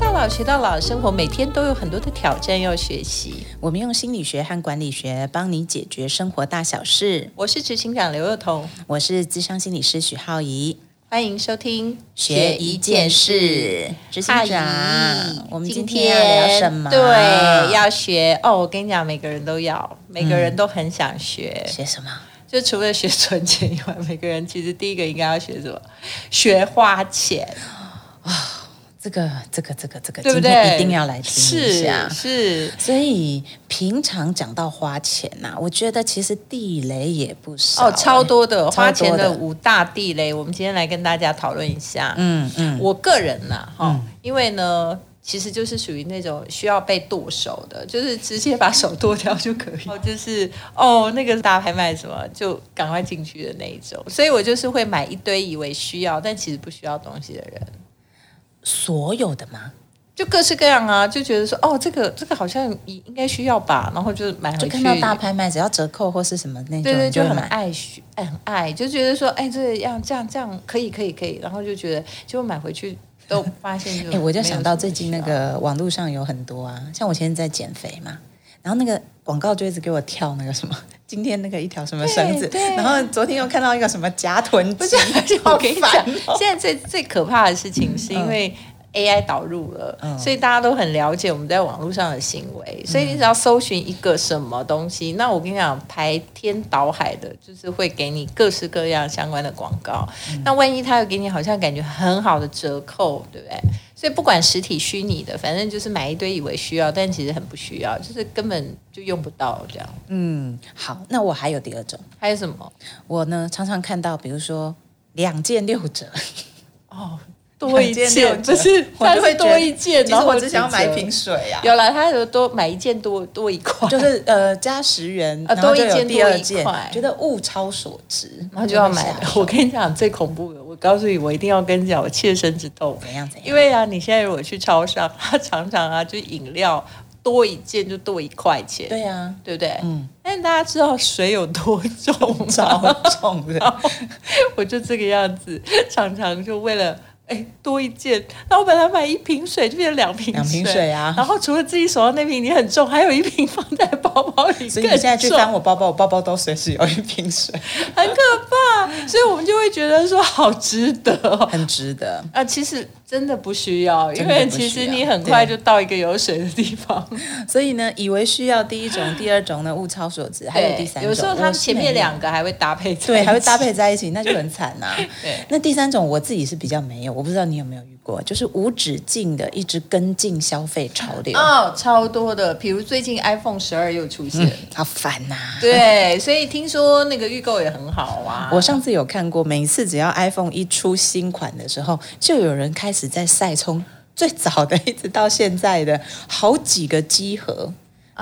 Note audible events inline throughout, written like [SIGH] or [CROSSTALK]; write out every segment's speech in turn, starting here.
到老学到老，生活每天都有很多的挑战要学习。我们用心理学和管理学帮你解决生活大小事。我是执行长刘幼彤，我是资深心理师许浩怡。欢迎收听学一件事，执行阿长，我们今天要聊什么？对，要学哦。我跟你讲，每个人都要，每个人都很想学。学什么？就除了学存钱以外，每个人其实第一个应该要学什么？学花钱，这个、这个、这个、这个，对不今天对？一定要来听一是下。是，所以平常讲到花钱呐、我觉得其实地雷也不少、哦，超多的花钱的的五大地雷，我们今天来跟大家讨论一下。嗯嗯，我个人呐，哈、因为呢，其实就是属于那种需要被剁手的，就是直接把手剁掉就可以，[LAUGHS] 哦，就是哦，那个大拍卖什么就赶快进去的那一种，所以我就是会买一堆以为需要，但其实不需要东西的人。所有的吗？就各式各样啊，就觉得说哦，这个这个好像应应该需要吧，然后就买回去。就看到大拍卖，只要折扣或是什么那种，对对，就很。爱许，哎，很爱，就觉得说，哎，这样这样这样可以可以可以，然后就觉得，结果买回去都发现就，[LAUGHS] 哎、我就想到最近那个网络上有很多啊，像我现在在减肥嘛，然后那个广告就一直给我跳那个什么，[LAUGHS] 今天那个一条什么绳子，然后昨天又看到一个什么夹臀肌，不是，我跟你讲现在最最可怕的事情是因为 AI 导入了，嗯所以大家都很了解我们在网络上的行为，所以你只要搜寻一个什么东西，那我跟你讲，排天倒海的，就是会给你各式各样相关的广告。那万一他又给你好像感觉很好的折扣，对不对？所以不管实体虚拟的，反正就是买一堆以为需要，但其实很不需要，就是根本就用不到这样。嗯，好，那我还有第二种，还有什么？我呢常常看到，比如说两件六折，哦，多一件不是，我它是就会多一件，其实我只想要买一瓶水啊。有了，他有多买一件多多一块，就是呃加十元，啊然后就有多一件多一件块，觉得物超所值，然后就要买我跟你讲最恐怖的，我告诉你，我一定要跟你讲，我切身之痛。怎样怎样，因为啊，你现在如果去超商，他常常啊，就饮料多一件就多一块钱，对啊，对不对？嗯，但是大家知道水有多重超？重的。然后我就这个样子，常常就为了。哎，多一件，那我本来买一瓶水就变成两瓶两瓶水啊然后除了自己手上那瓶已经很重，还有一瓶放在包包里，所以你现在去更重翻我包包，我包包都随时有一瓶水，很可怕，所以我们就会觉得说好值得哦。[LAUGHS] 很值得。啊，其实真的不需要，因为其实你很快就到一个有水的地方。[LAUGHS] 所以呢，以为需要第一种，第二种呢物超所值，还有第三种，有时候他们前面两个还会搭配在一起，对还会搭配在一起，那就很惨 [LAUGHS] 呐、对那第三种我自己是比较没有，我不知道你有没有遇过，就是无止境的一直跟进消费潮流，哦，超多的，比如最近 iPhone 十二又出现，好烦呐、对，所以听说那个预购也很好啊。我上次有看过，每次只要 iPhone 一出新款的时候，就有人开始在晒从最早的一直到现在的好几个机盒。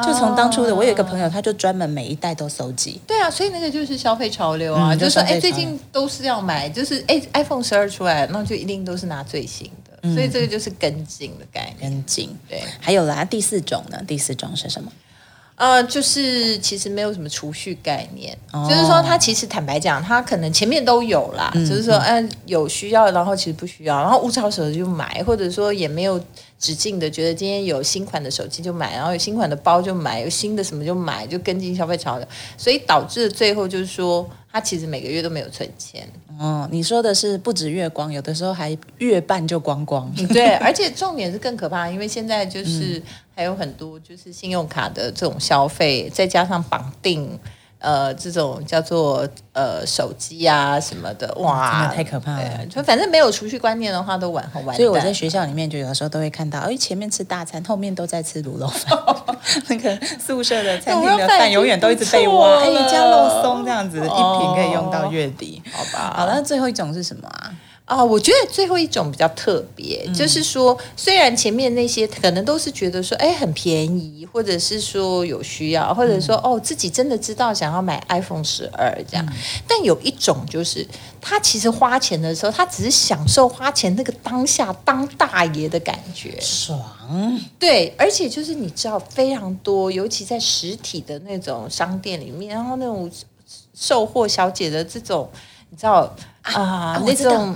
就从当初的，我有一个朋友，他就专门每一代都收集。对啊，所以那个就是消费潮流啊，嗯就说哎，最近都是要买，就是哎，iPhone 十二出来，那就一定都是拿最新的，所以这个就是跟进的概念。跟进，对，还有啦，第四种呢？第四种是什么？呃，就是其实没有什么储蓄概念，哦就是说他其实坦白讲，他可能前面都有啦，嗯就是说，嗯、有需要，然后其实不需要，然后物超所值就买，或者说也没有止境的，觉得今天有新款的手机就买，然后有新款的包就买，有新的什么就买，就跟进消费潮流，所以导致最后就是说，他其实每个月都没有存钱，哦，你说的是不止月光，有的时候还月半就光光。对，而且重点是更可怕，因为现在嗯就是还有很多就是信用卡的这种消费，再加上绑定。呃，这种叫做呃手机啊什么的，哇，真的太可怕了就反正没有储蓄观念的话，都晚很晚。所以我在学校里面就有的时候都会看到，哎，前面吃大餐，后面都在吃卤肉饭。[LAUGHS] 那个宿舍的餐厅的饭永远都一直被挖，哎不错了，加肉松这样子，一哦瓶可以用到月底。好吧，好了，最后一种是什么啊？啊、我觉得最后一种比较特别，就是说，虽然前面那些可能都是觉得说，哎，很便宜，或者是说有需要，或者说、哦自己真的知道想要买 iPhone 十二这样，但有一种就是他其实花钱的时候，他只是享受花钱那个当下当大爷的感觉，爽，对，而且就是你知道非常多，尤其在实体的那种商店里面，然后那种售货小姐的这种，你知道啊、那种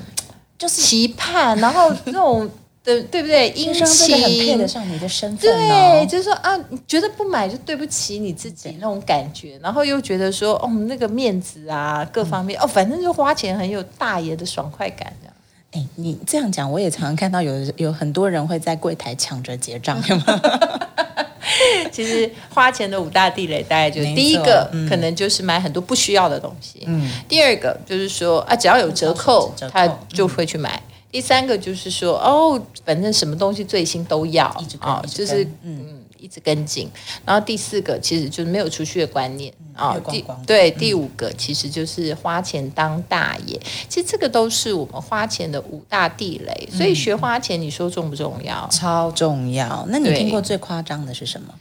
就是期盼，然后那种对 [LAUGHS] 对不对？殷这个很配得。上你的身份对，哦。就是说啊，你觉得不买就对不起你自己那种感觉，然后又觉得说，哦，那个面子啊，各方面，哦，反正就花钱很有大爷的爽快感这样。哎，你这样讲，我也常常看到有有很多人会在柜台抢着结账，有吗？[LAUGHS] 其实花钱的五大地雷，大概就是第一个、嗯可能就是买很多不需要的东西，嗯，第二个就是说啊，只要有折扣折扣，他就会去买。第三个就是说，哦，反正什么东西最新都要啊，就是嗯一直跟进。然后第四个其实就是没有储蓄的观念啊第对第五个其实就是花钱当大爷。其实这个都是我们花钱的五大地雷。所以学花钱，你说重不重要？超重要。那你听过最夸张的是什么？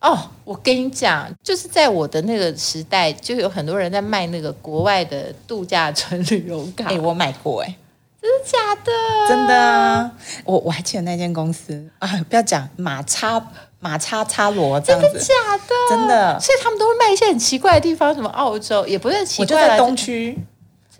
哦，我跟你讲，就是在我的那个时代，就有很多人在卖那个国外的度假村旅游卡，哎、我买过哎、真的假的？真的啊！我我还记得那间公司啊，不要讲马叉马叉叉罗这样子，假的，真的。所以他们都会卖一些很奇怪的地方，什么澳洲也不是奇怪我就在东，区，真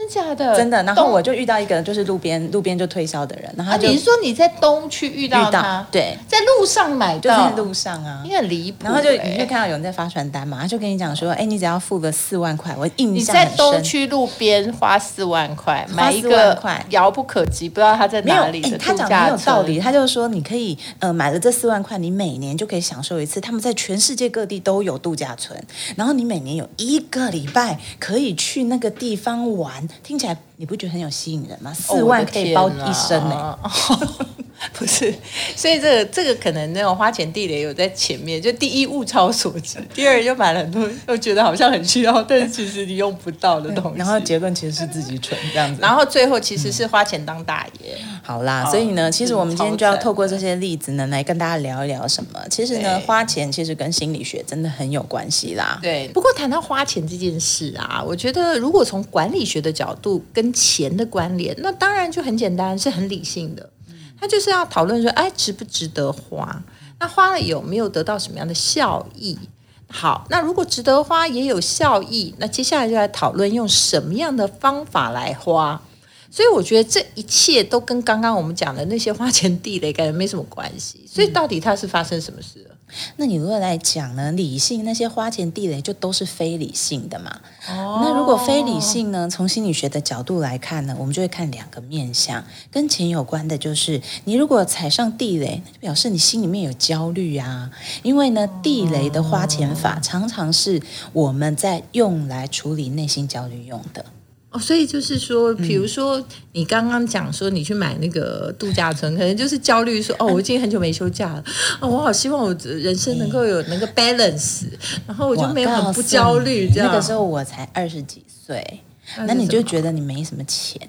假的，真的。然后我就遇到一个就是路边路边就推销的人，然后啊，他就你是说你在东区遇到他，对，在路上买到，就在路上啊。你很离谱欸，然后就你会看到有人在发传单嘛，他就跟你讲说，哎，你只要付个四万块，我印你在象很深。东区路边花四万块买一个遥不可及，不知道他在，哪里他讲的很有道理。他就是说，你可以呃买了这四万块，你每年就可以享受一次。他们在全世界各地都有度假村，然后你每年有一个礼拜可以去那个地方玩，听起来你不觉得很有吸引人吗？四万可以包一生呢、哦、[LAUGHS] [LAUGHS] 不是，所以这个这个可能那种花钱地雷有在前面，就第一物超所值，第二就买了很多，又觉得好像很需要，但是其实你用不到的东西。然后结论其实是自己蠢这样子。然后最后其实是花钱当大爷。好啦，哦所以呢，其实我们今天就要透过这些例子呢，来跟大家聊一聊什么。其实呢，花钱其实跟心理学真的很有关系啦。对，不过谈到花钱这件事啊，我觉得如果从管理学的角度跟钱的关联，那当然就很简单，是很理性的。他就是要讨论说，哎，值不值得花？那花了有没有得到什么样的效益？好，那如果值得花也有效益，那接下来就来讨论用什么样的方法来花。所以我觉得这一切都跟刚刚我们讲的那些花钱地雷感觉没什么关系。所以到底它是发生什么事了？那你如果来讲呢，理性那些花钱地雷就都是非理性的嘛。那如果非理性呢，从心理学的角度来看呢，我们就会看两个面相，跟钱有关的就是，你如果踩上地雷，那就表示你心里面有焦虑啊。因为呢，地雷的花钱法常常是我们在用来处理内心焦虑用的。哦，所以就是说，比嗯如说你刚刚讲说你去买那个度假村，可能就是焦虑说，哦，我已经很久没休假了，哦，我好希望我人生能够有那个 balance，然后我就没有很不焦虑这样。那个时候我才二十几岁，那你就觉得你没什么钱，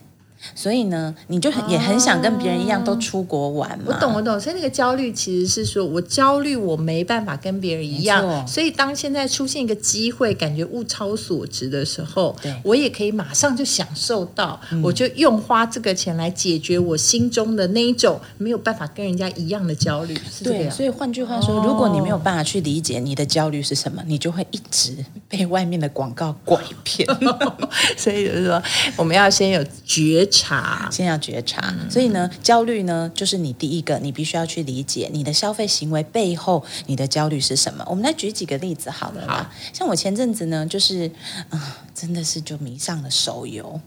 所以呢，你就很、也很想跟别人一样都出国玩嘛。我懂，我懂，所以那个焦虑其实是说我焦虑，我没办法跟别人一样，所以当现在出现一个机会，感觉物超所值的时候我也可以马上就享受到，我就用花这个钱来解决我心中的那一种没有办法跟人家一样的焦虑，是这对，所以换句话说，哦。如果你没有办法去理解你的焦虑是什么，你就会一直被外面的广告拐骗。[LAUGHS] 所以就是说，我们要先有觉察。先要觉察，所以呢，焦虑呢，就是你第一个，你必须要去理解你的消费行为背后你的焦虑是什么。我们来举几个例子好了啦。像我前阵子呢，就是啊、真的是就迷上了手游。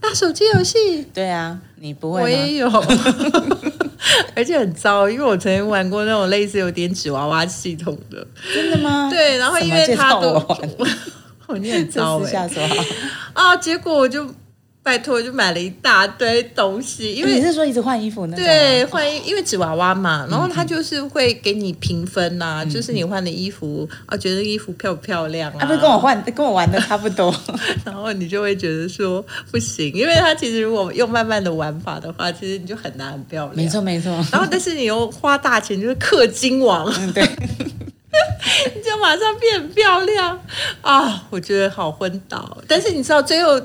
打手机游戏，对啊，你不会？我也有，[LAUGHS] 而且很糟，因为我曾经玩过那种类似有点纸娃娃系统的，真的吗？对，然后因为什么介绍它都你 [LAUGHS] 很糟哎。啊！结果我就拜托，就买了一大堆东西，因为你是说一直换衣服那种吗？对换衣，因为纸娃娃嘛，然后嗯它就是会给你评分呐、就是你换的衣服啊，觉得衣服漂不漂亮啊，啊，不是跟我换，跟我玩的差不多。[LAUGHS] 然后你就会觉得说不行，因为他其实如果用慢慢的玩法的话，其实你就很难很漂亮。没错，没错。然后但是你又花大钱，就是氪金王，嗯，对。[LAUGHS] 你就马上变漂亮啊！我觉得好昏倒。但是你知道最后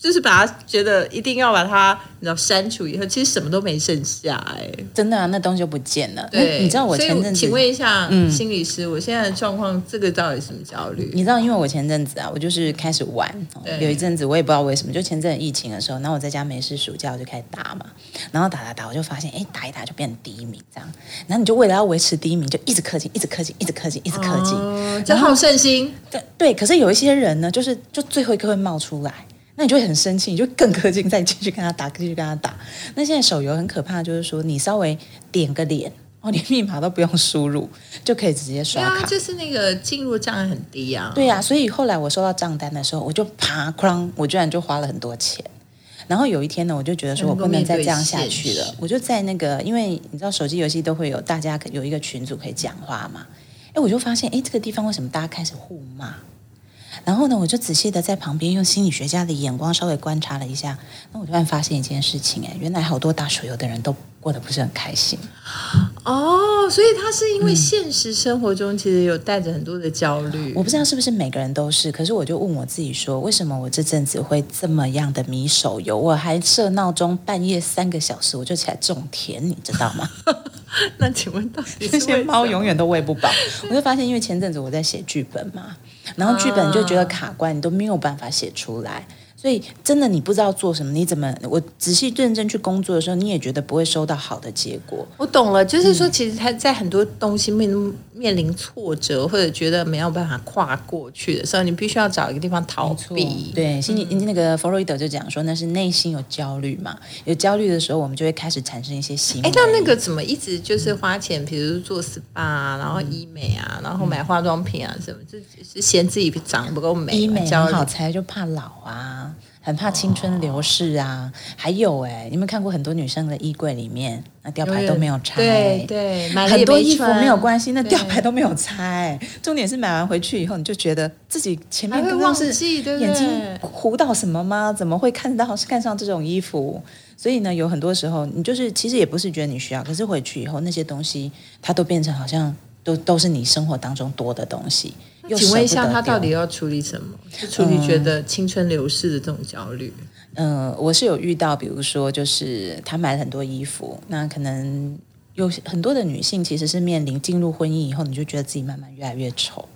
就是把它觉得一定要把它你知道删除以后，其实什么都没剩下哎、真的啊，那东西就不见了。对，那你知道我前阵子请问一下，嗯。心理师，我现在的状况，这个到底什么焦虑？你知道，因为我前阵子啊，我就是开始玩，有一阵子我也不知道为什么，就前阵疫情的时候，然后我在家没事，暑假我就开始打嘛，然后打打打，我就发现，哎，打一打就变第一名这样，然后你就为了要维持第一名，就一直氪金，一直氪金，一直氪金，一直氪金，哦，就好胜心，对对，可是有一些人呢，就是就最后一刻会冒出来。那你就会很生气，你就更氪金，再继续跟他打，继续跟他打。那现在手游很可怕，就是说你稍微点个脸，哦，连密码都不用输入，就可以直接刷卡。啊，就是那个进入障碍很低啊。对呀、所以后来我收到账单的时候，我就啪哐，我居然就花了很多钱。然后有一天呢，我就觉得说我不能再这样下去了我就在那个，因为你知道手机游戏都会有大家有一个群组可以讲话嘛，哎，我就发现哎，这个地方为什么大家开始互骂？然后呢，我就仔细的在旁边用心理学家的眼光稍微观察了一下，那我突然发现一件事情，哎，原来好多打手游的人都过得不是很开心。哦，所以他是因为现实生活中其实有带着很多的焦虑。我不知道是不是每个人都是，可是我就问我自己说，为什么我这阵子会这么样的迷手游？我还设闹钟，半夜三个小时我就起来种田，你知道吗？[LAUGHS] 那请问到底是这些猫永远都喂不饱。我就发现，因为前阵子我在写剧本嘛，然后剧本就觉得卡关，你都没有办法写出来。所以真的你不知道做什么，你怎么？我仔细认真去工作的时候，你也觉得不会收到好的结果。我懂了，就是说，其实他在很多东西面面临挫折，或者觉得没有办法跨过去的时候，你必须要找一个地方逃避。对，心理、那个弗洛伊德就讲说，那是内心有焦虑嘛，有焦虑的时候，我们就会开始产生一些行为。哎，那那个怎么一直就是花钱，比如做 SPA 啊，然后医美啊，然后买化妆品啊什么，这是嫌自己长得不够美嘛，医美好才，就怕老啊，很怕青春流逝啊。还有哎、你有没有看过很多女生的衣柜里面，那吊牌都没有拆？对对，买很多衣服穿没有关系，那吊牌都没有拆。重点是买完回去以后，你就觉得自己前面都忘刚刚是记，眼睛？糊到什么吗？怎么会看到看上这种衣服？所以呢，有很多时候你就是其实也不是觉得你需要，可是回去以后那些东西它都变成好像都都是你生活当中多的东西。又请问一下，他到底要处理什么？是处理觉得青春流逝的这种焦虑？嗯，我是有遇到，比如说，就是他买了很多衣服，那可能有很多的女性其实是面临进入婚姻以后，你就觉得自己慢慢越来越丑，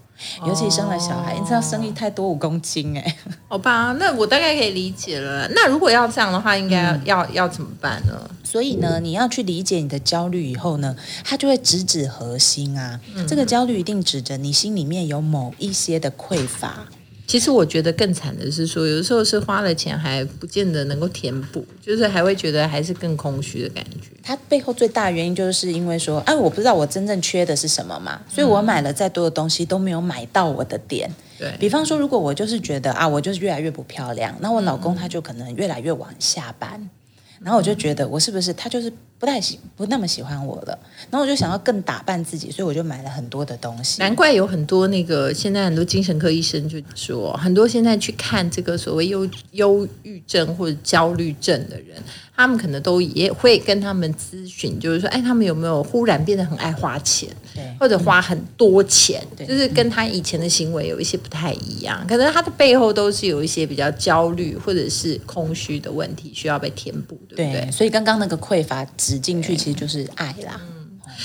尤其生了小孩，你知道生育太多五公斤哎、[LAUGHS] 好吧，那我大概可以理解了。那如果要这样的话，应该要要怎么办呢？所以呢，你要去理解你的焦虑以后呢，它就会直指核心啊。这个焦虑一定指着你心里面有某一些的匮乏。其实我觉得更惨的是说，有的时候是花了钱还不见得能够填补，就是还会觉得还是更空虚的感觉。它背后最大的原因就是因为说，哎，我不知道我真正缺的是什么嘛，所以我买了再多的东西都没有买到我的点。对，比方说，如果我就是觉得啊，我就是越来越不漂亮，那我老公他就可能越来越晚下班，然后我就觉得我是不是他就是不太喜不那么喜欢我了，然后我就想要更打扮自己，所以我就买了很多的东西。难怪有很多那个现在很多精神科医生就说，很多现在去看这个所谓忧忧郁症或者焦虑症的人，他们可能都也会跟他们咨询，就是说，哎，他们有没有忽然变得很爱花钱，对或者花很多钱，对就是跟他以前的行为有一些不太一样，可能他的背后都是有一些比较焦虑或者是空虚的问题需要被填补，对不对？对，所以刚刚那个匮乏指进去，其实就是爱啦。哦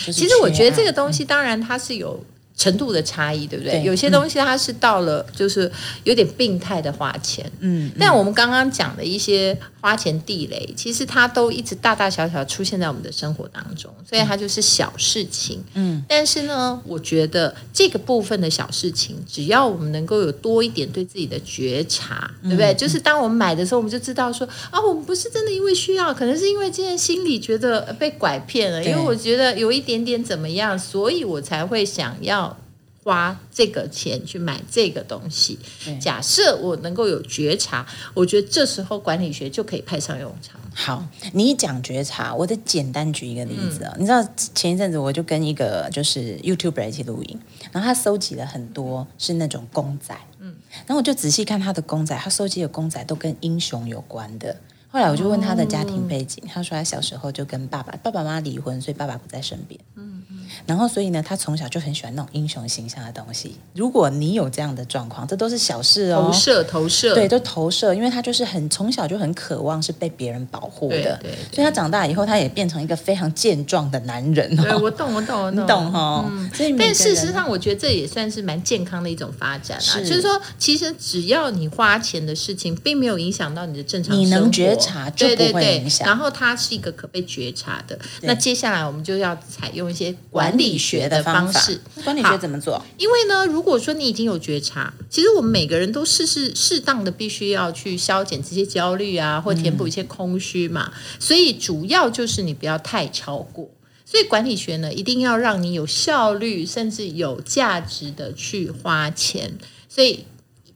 就是其实我觉得这个东西，当然它是有程度的差异，对不对？对有些东西它是到了就是有点病态的花钱，嗯，但我们刚刚讲的一些花钱地雷，其实它都一直大大小小出现在我们的生活当中，所以它就是小事情。嗯，但是呢，我觉得这个部分的小事情，只要我们能够有多一点对自己的觉察，对不对？就是当我们买的时候，我们就知道说啊，我们不是真的因为需要，可能是因为今天心里觉得呃被拐骗了，因为我觉得有一点点怎么样，所以我才会想要。花这个钱去买这个东西，假设我能够有觉察，我觉得这时候管理学就可以派上用场。好，你一讲觉察，我得简单举一个例子你知道前一阵子我就跟一个就是 YouTuber 一起录影，然后他搜集了很多是那种公仔，嗯，然后我就仔细看他的公仔，他搜集的公仔都跟英雄有关的。后来我就问他的家庭背景，他说他小时候就跟爸爸爸爸妈妈离婚，所以爸爸不在身边。嗯然后所以呢，他从小就很喜欢那种英雄形象的东西。如果你有这样的状况，这都是小事哦。投射投射，对，都投射，因为他就是很从小就很渴望是被别人保护的，对对所以他长大以后，他也变成一个非常健壮的男人对，哦。我懂，我懂，我你懂，懂哈？所以但事实上，我觉得这也算是蛮健康的一种发展啊。是就是说，其实只要你花钱的事情，并没有影响到你的正常生活，你能觉察就对对不会对影响然后它是一个可被觉察的。那接下来我们就要采用一些管理学的方式。。管理学怎么做？因为呢，如果说你已经有觉察，其实我们每个人都适适适当的必须要去消减这些焦虑啊，或填补一些空虚嘛。所以主要就是你不要太超过。所以管理学呢，一定要让你有效率，甚至有价值的去花钱。所以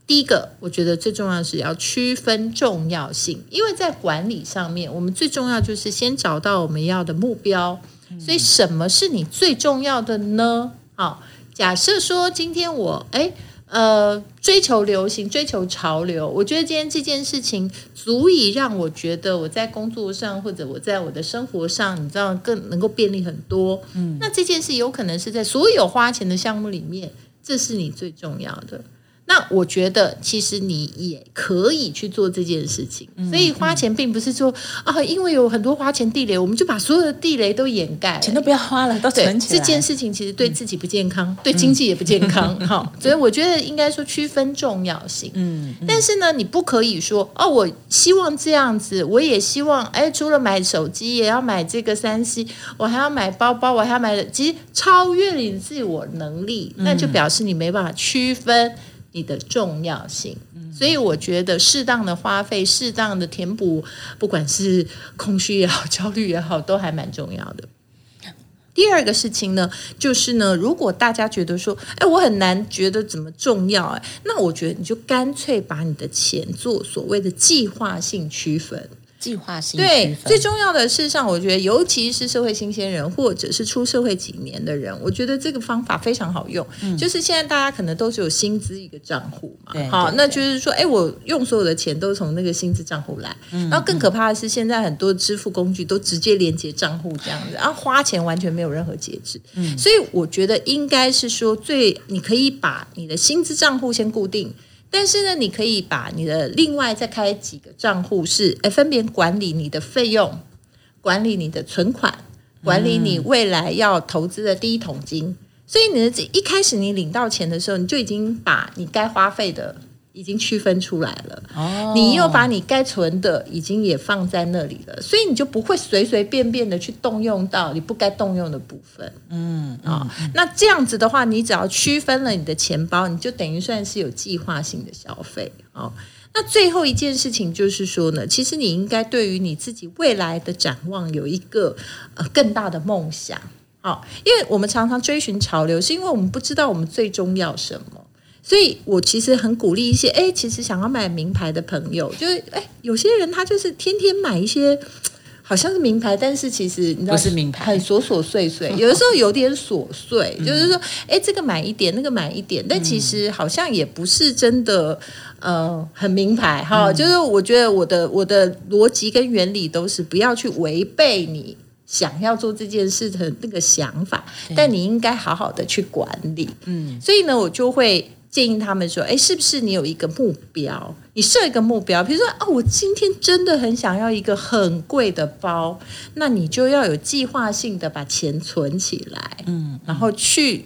第一个，我觉得最重要的是要区分重要性，因为在管理上面，我们最重要就是先找到我们要的目标。所以什么是你最重要的呢？好，假设说今天我哎呃追求流行、追求潮流，我觉得今天这件事情足以让我觉得我在工作上或者我在我的生活上，你知道更能够便利很多。嗯，那这件事有可能是在所有花钱的项目里面，这是你最重要的。那我觉得，其实你也可以去做这件事情。所以花钱并不是说啊，因为有很多花钱地雷，我们就把所有的地雷都掩盖了。钱都不要花了，都对存起来。这件事情其实对自己不健康，对经济也不健康。[LAUGHS] 哈，所以我觉得应该说区分重要性。嗯，但是呢，你不可以说哦，我希望这样子，我也希望，哎，除了买手机，也要买这个三 C，我还要买包包，我还要买，其实超越你自我能力，那就表示你没办法区分你的重要性。所以我觉得适当的花费，适当的填补，不管是空虚也好，焦虑也好，都还蛮重要的。第二个事情呢，就是呢，如果大家觉得说，哎，我很难觉得怎么重要，哎，那我觉得你就干脆把你的钱做所谓的计划性区分。计划性对，最重要的事实上，我觉得尤其是社会新鲜人或者是出社会几年的人，我觉得这个方法非常好用。就是现在大家可能都是有薪资一个账户嘛对，好，那就是说，哎，我用所有的钱都从那个薪资账户来。然后更可怕的是，现在很多支付工具都直接连接账户这样子，然后花钱完全没有任何节制。所以我觉得应该是说，最你可以把你的薪资账户先固定。但是呢，你可以把你的另外再开几个账户是，哎，分别管理你的费用，管理你的存款，管理你未来要投资的第一桶金。所以你的这一开始你领到钱的时候，你就已经把你该花费的已经区分出来了。哦你又把你该存的已经也放在那里了，所以你就不会随随便便的去动用到你不该动用的部分。嗯啊、那这样子的话，你只要区分了你的钱包，你就等于算是有计划性的消费哦。那最后一件事情就是说呢，其实你应该对于你自己未来的展望有一个呃更大的梦想。好、因为我们常常追寻潮流，是因为我们不知道我们最终要什么。所以我其实很鼓励一些，哎，其实想要买名牌的朋友，就是哎，有些人他就是天天买一些。好像是名牌，但是其实你知道不是名牌很琐琐碎碎，[LAUGHS] 有的时候有点琐碎，就是说，哎，这个买一点，那个买一点，但其实好像也不是真的，呃，很名牌哈。就是我觉得我的我的逻辑跟原理都是不要去违背你想要做这件事的那个想法，但你应该好好的去管理。嗯，所以呢，我就会建议他们说，哎，是不是你有一个目标？你设一个目标，比如说哦，我今天真的很想要一个很贵的包，那你就要有计划性的把钱存起来，嗯，然后去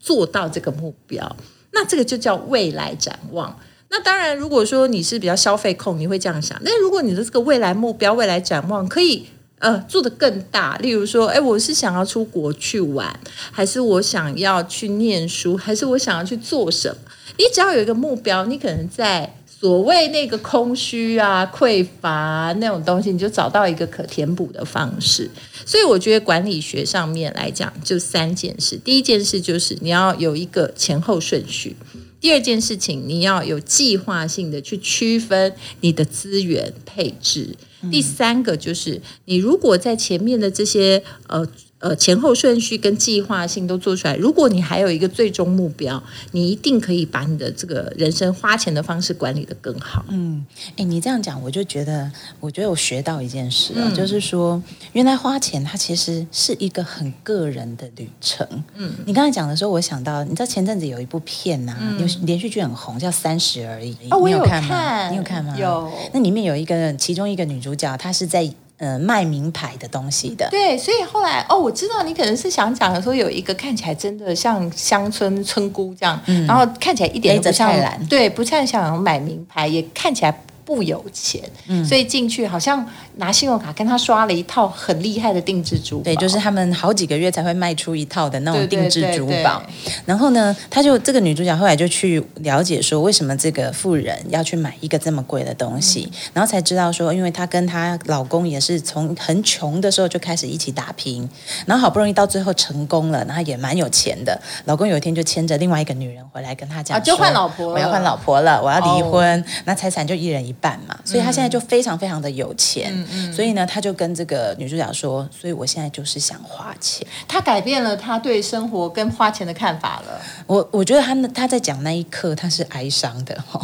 做到这个目标。那这个就叫未来展望。那当然，如果说你是比较消费控，你会这样想。那如果你的这个未来目标、未来展望可以呃做得更大，例如说，哎，我是想要出国去玩，还是我想要去念书，还是我想要去做什么？你只要有一个目标，你可能在所谓那个空虚啊、匮乏、那种东西，你就找到一个可填补的方式。所以我觉得管理学上面来讲，就三件事。第一件事就是你要有一个前后顺序。第二件事情，你要有计划性的去区分你的资源配置。第三个就是，你如果在前面的这些呃呃前后顺序跟计划性都做出来。如果你还有一个最终目标，你一定可以把你的这个人生花钱的方式管理的更好。嗯，哎，你这样讲，我就觉得，我觉得我学到一件事啊，嗯就是说，原来花钱它其实是一个很个人的旅程。嗯，你刚才讲的时候，我想到，你知道前阵子有一部片呐、有连续剧很红，叫《三十而已》，哦，我有你看吗？看，你有看吗？有。那里面有一个，其中一个女主角，她是在呃卖名牌的东西的。对，所以后来哦，我知道你可能是想讲说有一个看起来真的像乡村村姑这样，然后看起来一点都不像对，不太想买名牌，也看起来不有钱，所以进去好像拿信用卡跟他刷了一套很厉害的定制珠宝，对，就是他们好几个月才会卖出一套的那种定制珠宝。然后呢，她就这个女主角后来就去了解说，为什么这个富人要去买一个这么贵的东西，嗯。然后才知道说，因为她跟她老公也是从很穷的时候就开始一起打拼，然后好不容易到最后成功了，然后也蛮有钱的。老公有一天就牵着另外一个女人回来跟她讲啊就换老婆我要换老婆了，我要离哦。婚，那财产就一人一半嘛。所以她现在就非常非常的有钱，嗯所以呢，他就跟这个女主角说，所以我现在就是想花钱。他改变了他对生活跟花钱的看法了。我我觉得他那他在讲那一刻他是哀伤的哈，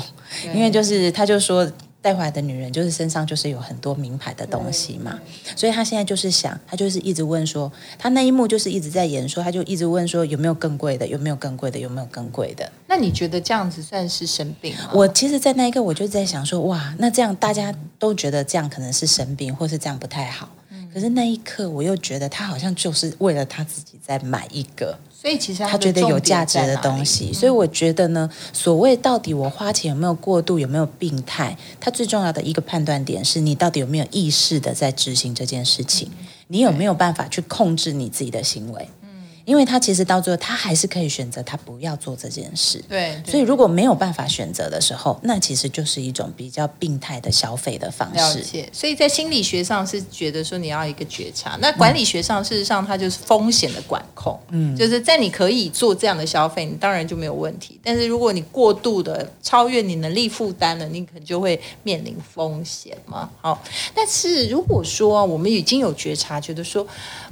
因为就是他就说带回来的女人就是身上就是有很多名牌的东西嘛，所以她现在就是想，她就是一直问说，她那一幕就是一直在演说，她就一直问说有没有更贵的，有没有更贵的，有没有更贵的。那你觉得这样子算是生病吗？我其实，在那一刻我就在想说，哇，那这样大家都觉得这样可能是生病，或是这样不太好。可是那一刻，我又觉得他好像就是为了他自己在买一个所以其实他觉得有价值的东西。西，所以我觉得呢，所谓到底我花钱有没有过度，有没有病态，它最重要的一个判断点是你到底有没有意识的在执行这件事情，你有没有办法去控制你自己的行为？因为他其实到最后，他还是可以选择他不要做这件事。对，对所以，如果没有办法选择的时候，那其实就是一种比较病态的消费的方式。了解，所以在心理学上是觉得说你要一个觉察，那管理学上事实上它就是风险的管控，嗯，就是在你可以做这样的消费，你当然就没有问题。但是如果你过度的超越你能力负担了，你可能就会面临风险嘛。好，但是如果说我们已经有觉察，觉得说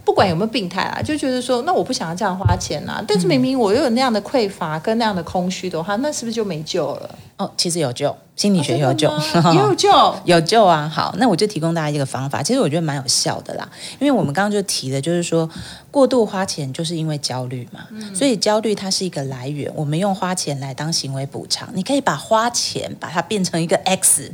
不管有没有病态啊，就觉得说那我不想要这样花钱啊，但是明明我又有那样的匮乏跟那样的空虚的话，那是不是就没救了？哦，其实有救，心理学有救，有救。[LAUGHS] 有救啊！好，那我就提供大家一个方法，其实我觉得蛮有效的啦。因为我们刚刚就提的，就是说过度花钱就是因为焦虑嘛，嗯所以焦虑它是一个来源。我们用花钱来当行为补偿，你可以把花钱把它变成一个 X，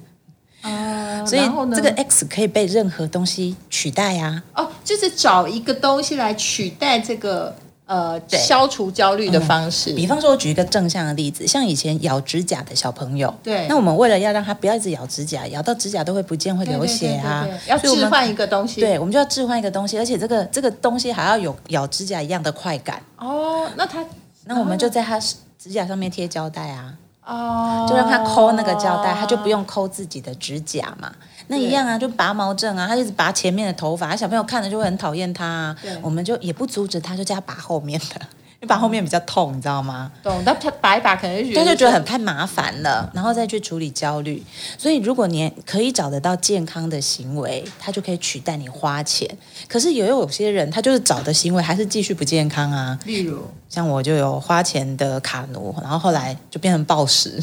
啊所以这个 X 可以被任何东西取代啊。哦，就是找一个东西来取代这个呃对消除焦虑的方式。比方说，我举一个正向的例子，像以前咬指甲的小朋友，对那我们为了要让他不要一直咬指甲，咬到指甲都会不见，会流血啊，对对对对要置换一个东西。对，我们就要置换一个东西，而且这个这个东西还要有咬指甲一样的快感。哦，那他那我们就在他指甲上面贴胶带啊，哦，就让他抠那个胶带，他就不用抠自己的指甲嘛。那一样啊，就拔毛症啊，他一直拔前面的头发，小朋友看了就会很讨厌他啊对。我们就也不阻止他，就叫他拔后面的，因为拔后面比较痛，你知道吗？懂，但他拔一拔可能就觉得他就觉得很太麻烦了，然后再去处理焦虑。所以，如果你可以找得到健康的行为，它就可以取代你花钱。可是，也有有些人，他就是找的行为还是继续不健康啊。例如像我就有花钱的卡奴，然后后来就变成暴食，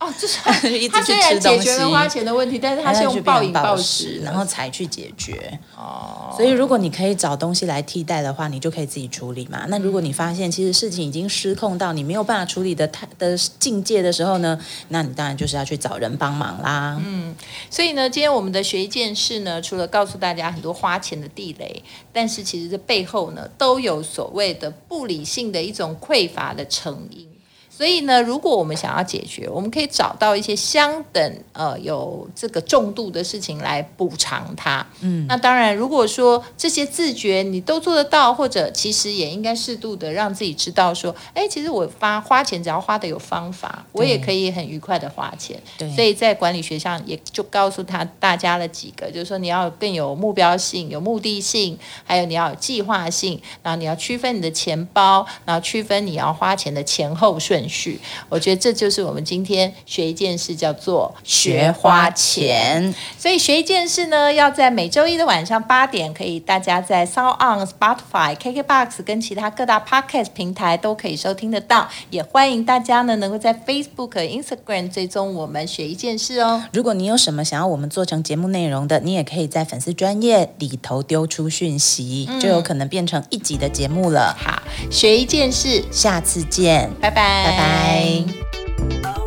哦，就是 [LAUGHS] 就一直他虽然解决了花。钱的问题，但是他是用暴饮暴食，然后才去解决。哦，所以，如果你可以找东西来替代的话，你就可以自己处理嘛。那如果你发现其实事情已经失控到你没有办法处理的太的境界的时候呢，那你当然就是要去找人帮忙啦。嗯，所以呢，今天我们的学一件事呢，除了告诉大家很多花钱的地雷，但是其实这背后呢，都有所谓的不理性的一种匮乏的成因。所以呢，如果我们想要解决，我们可以找到一些相等呃有这个重度的事情来补偿它。嗯，那当然，如果说这些自觉你都做得到，或者其实也应该适度的让自己知道说，哎，其实我花花钱只要花的有方法，我也可以很愉快的花钱。对所以在管理学上也就告诉他大家了几个，就是说你要更有目标性、有目的性，还有你要有计划性，然后你要区分你的钱包，然后区分你要花钱的前后顺顺序。我觉得这就是我们今天学一件事，叫做学花钱。所以学一件事呢，要在每周一的晚上八点，可以大家在 Sound On、Spotify、KKBox 跟其他各大 Podcast 平台都可以收听得到。也欢迎大家呢，能够在 Facebook、Instagram 追踪我们学一件事哦。如果你有什么想要我们做成节目内容的，你也可以在粉丝专业里头丢出讯息，就有可能变成一集的节目了。好，学一件事，下次见，拜拜，拜拜。